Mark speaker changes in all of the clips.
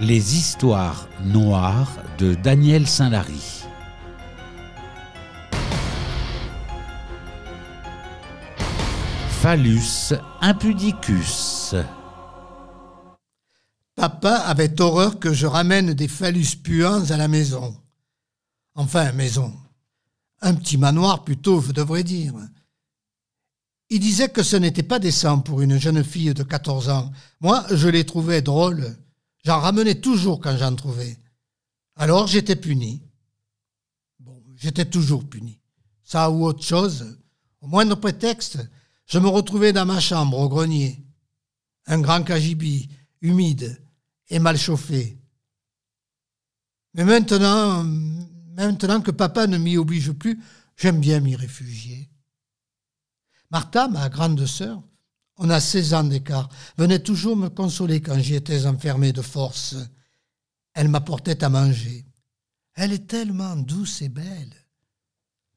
Speaker 1: Les histoires noires de Daniel Saint-Lary. Phallus impudicus.
Speaker 2: Papa avait horreur que je ramène des phallus puants à la maison. Enfin, maison. Un petit manoir plutôt, je devrais dire. Il disait que ce n'était pas décent pour une jeune fille de 14 ans. Moi, je les trouvais drôles. J'en ramenais toujours quand j'en trouvais. Alors j'étais puni. Bon, j'étais toujours puni. Ça ou autre chose, au moindre prétexte, je me retrouvais dans ma chambre au grenier. Un grand cagibi, humide et mal chauffé. Mais maintenant, maintenant que papa ne m'y oblige plus, j'aime bien m'y réfugier. Martha, ma grande sœur, on a 16 ans d'écart, venait toujours me consoler quand j'y étais enfermé de force. Elle m'apportait à manger. Elle est tellement douce et belle.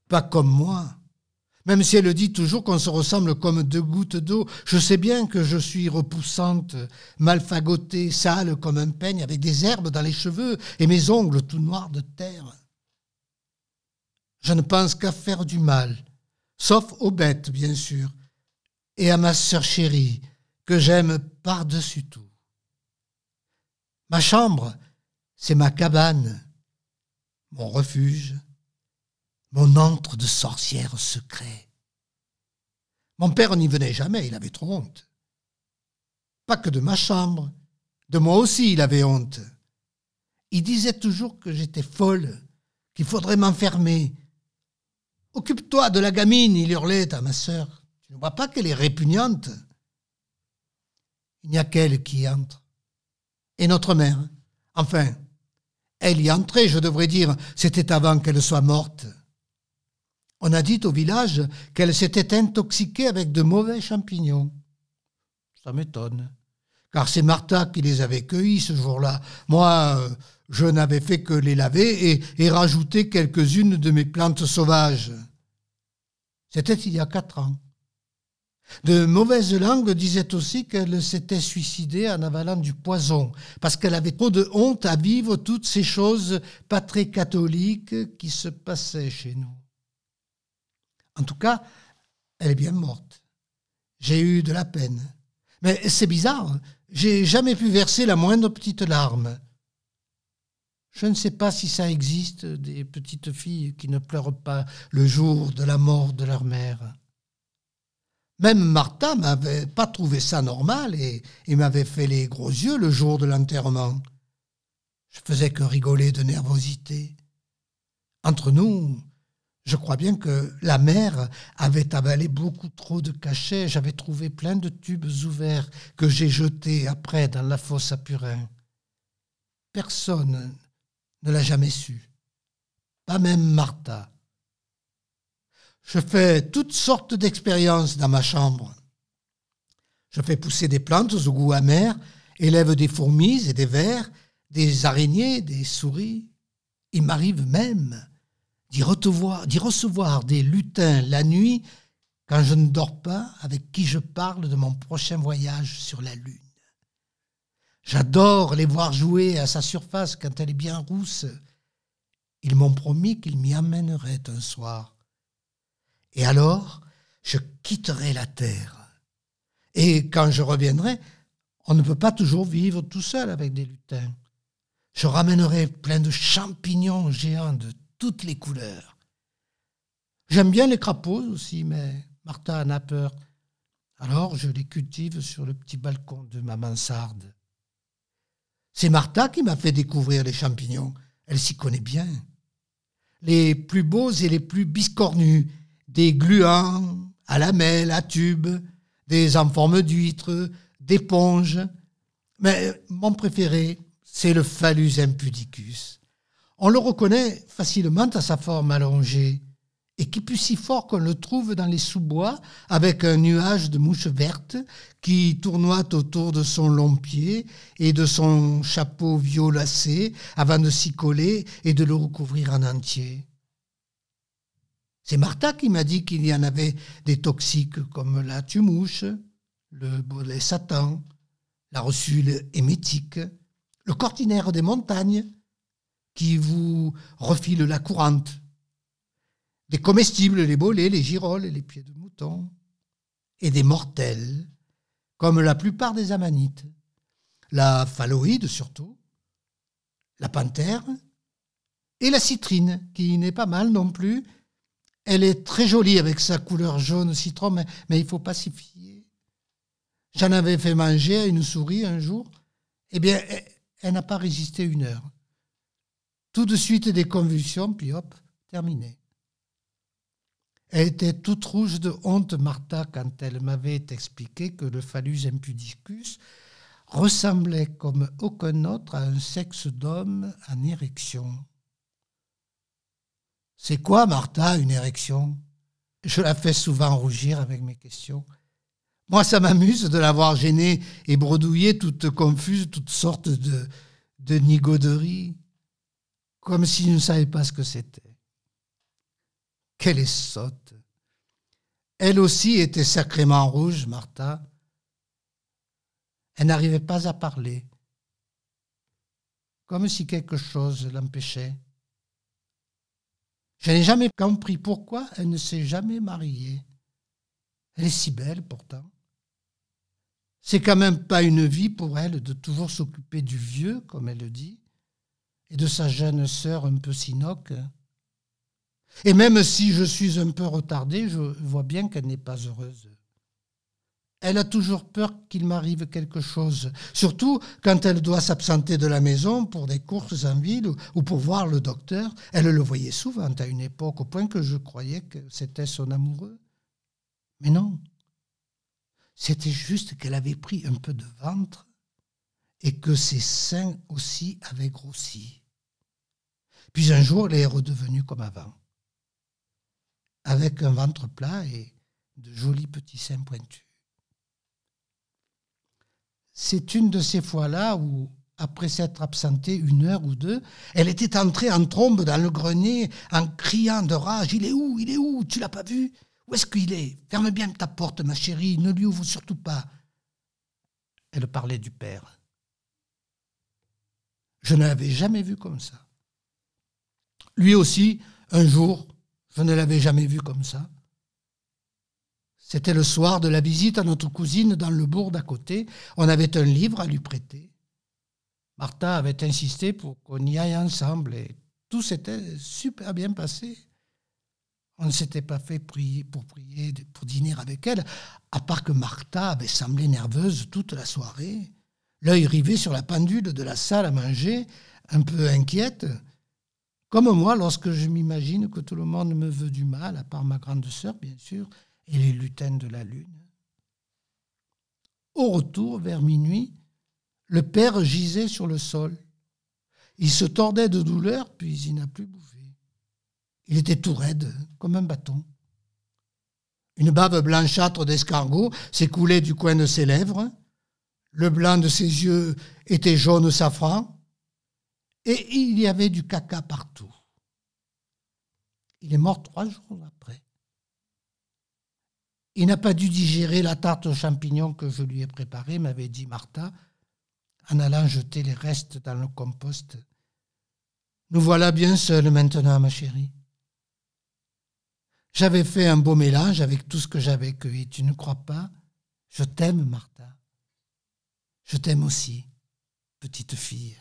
Speaker 2: Pas comme moi. Même si elle dit toujours qu'on se ressemble comme deux gouttes d'eau, je sais bien que je suis repoussante, mal fagotée, sale comme un peigne, avec des herbes dans les cheveux et mes ongles tout noirs de terre. Je ne pense qu'à faire du mal, sauf aux bêtes, bien sûr, et à ma sœur chérie, que j'aime par-dessus tout. Ma chambre, c'est ma cabane, mon refuge, mon antre de sorcière secret. Mon père n'y venait jamais, il avait trop honte. Pas que de ma chambre, de moi aussi il avait honte. Il disait toujours que j'étais folle, qu'il faudrait m'enfermer. Occupe-toi de la gamine, il hurlait à ma sœur. Tu ne vois pas qu'elle est répugnante Il n'y a qu'elle qui y entre. Et notre mère. Enfin, elle y entrait, je devrais dire, c'était avant qu'elle soit morte. On a dit au village qu'elle s'était intoxiquée avec de mauvais champignons. Ça m'étonne, car c'est Martha qui les avait cueillis ce jour-là. Moi, je n'avais fait que les laver et, et rajouter quelques-unes de mes plantes sauvages. C'était il y a quatre ans. De mauvaises langues disaient aussi qu'elle s'était suicidée en avalant du poison, parce qu'elle avait trop de honte à vivre toutes ces choses pas très catholiques qui se passaient chez nous. En tout cas, elle est bien morte. J'ai eu de la peine. Mais c'est bizarre, j'ai jamais pu verser la moindre petite larme. Je ne sais pas si ça existe, des petites filles qui ne pleurent pas le jour de la mort de leur mère. Même Martha m'avait pas trouvé ça normal et, m'avait fait les gros yeux le jour de l'enterrement. Je faisais que rigoler de nervosité. Entre nous, je crois bien que la mère avait avalé beaucoup trop de cachets. J'avais trouvé plein de tubes ouverts que j'ai jetés après dans la fosse à purin. Personne ne l'a jamais su. Pas même Martha. Je fais toutes sortes d'expériences dans ma chambre. Je fais pousser des plantes au goût amer, élève des fourmis et des vers, des araignées, des souris. Il m'arrive même d'y recevoir, recevoir des lutins la nuit quand je ne dors pas, avec qui je parle de mon prochain voyage sur la Lune. J'adore les voir jouer à sa surface quand elle est bien rousse. Ils m'ont promis qu'ils m'y amèneraient un soir. Et alors, je quitterai la terre. Et quand je reviendrai, on ne peut pas toujours vivre tout seul avec des lutins. Je ramènerai plein de champignons géants de toutes les couleurs. J'aime bien les crapauds aussi, mais Martha en a peur. Alors je les cultive sur le petit balcon de ma mansarde. C'est Martha qui m'a fait découvrir les champignons. Elle s'y connaît bien. Les plus beaux et les plus biscornus, des gluants à lamelles, à tubes, des en forme d'huître, d'éponges. Mais mon préféré, c'est le phallus impudicus. On le reconnaît facilement à sa forme allongée et qui pue si fort qu'on le trouve dans les sous-bois avec un nuage de mouches vertes qui tournoient autour de son long pied et de son chapeau violacé avant de s'y coller et de le recouvrir en entier. C'est Martha qui m'a dit qu'il y en avait des toxiques comme la tumouche, le bolet satan, la rossule hémétique, le cortinaire des montagnes qui vous refile la courante, des comestibles, les bolets, les girolles, les pieds de mouton, et des mortels, comme la plupart des amanites, la phalloïde surtout, la panthère et la citrine, qui n'est pas mal non plus. Elle est très jolie avec sa couleur jaune citron, mais, il faut pas s'y fier. J'en avais fait manger à une souris un jour. Eh bien, elle n'a pas résisté une heure. Tout de suite des convulsions, puis hop, terminé. Elle était toute rouge de honte, Martha, quand elle m'avait expliqué que le phallus impudicus ressemblait comme aucun autre à un sexe d'homme en érection. C'est quoi, Martha, une érection? Je la fais souvent rougir avec mes questions. Moi, ça m'amuse de l'avoir gênée et bredouillée, toute confuse, toutes sortes de, de nigauderies, comme si je ne savais pas ce que c'était. Quelle est sotte. Elle aussi était sacrément rouge, Martha. Elle n'arrivait pas à parler, comme si quelque chose l'empêchait. Je n'ai jamais compris pourquoi elle ne s'est jamais mariée. Elle est si belle pourtant. C'est quand même pas une vie pour elle de toujours s'occuper du vieux, comme elle le dit, et de sa jeune sœur un peu sinoque. Et même si je suis un peu retardé, je vois bien qu'elle n'est pas heureuse. Elle a toujours peur qu'il m'arrive quelque chose, surtout quand elle doit s'absenter de la maison pour des courses en ville ou pour voir le docteur. Elle le voyait souvent à une époque, au point que je croyais que c'était son amoureux. Mais non, c'était juste qu'elle avait pris un peu de ventre et que ses seins aussi avaient grossi. Puis un jour, elle est redevenue comme avant avec un ventre plat et de jolis petits seins pointus. C'est une de ces fois-là où, après s'être absentée une heure ou deux, elle était entrée en trombe dans le grenier en criant de rage Il est où Il est où Tu l'as pas vu? Où est-ce qu'il est? Ferme bien ta porte, ma chérie, ne lui ouvre surtout pas. Elle parlait du père. Je ne l'avais jamais vu comme ça. Lui aussi, un jour, je ne l'avais jamais vu comme ça. C'était le soir de la visite à notre cousine dans le bourg d'à côté. On avait un livre à lui prêter. Martha avait insisté pour qu'on y aille ensemble et tout s'était super bien passé. On ne s'était pas fait prier pour prier, pour dîner avec elle, à part que Martha avait semblé nerveuse toute la soirée, l'œil rivé sur la pendule de la salle à manger, un peu inquiète. Comme moi, lorsque je m'imagine que tout le monde me veut du mal, à part ma grande sœur, bien sûr, et les lutins de la lune. Au retour, vers minuit, le père gisait sur le sol. Il se tordait de douleur, puis il n'a plus bouffé. Il était tout raide, comme un bâton. Une bave blanchâtre d'escargot s'écoulait du coin de ses lèvres. Le blanc de ses yeux était jaune safran et il y avait du caca partout. Il est mort trois jours après. Il n'a pas dû digérer la tarte aux champignons que je lui ai préparée, m'avait dit Martha, en allant jeter les restes dans le compost. Nous voilà bien seuls maintenant, ma chérie. J'avais fait un beau mélange avec tout ce que j'avais cueilli. Tu ne crois pas? Je t'aime, Martha. Je t'aime aussi, petite fille.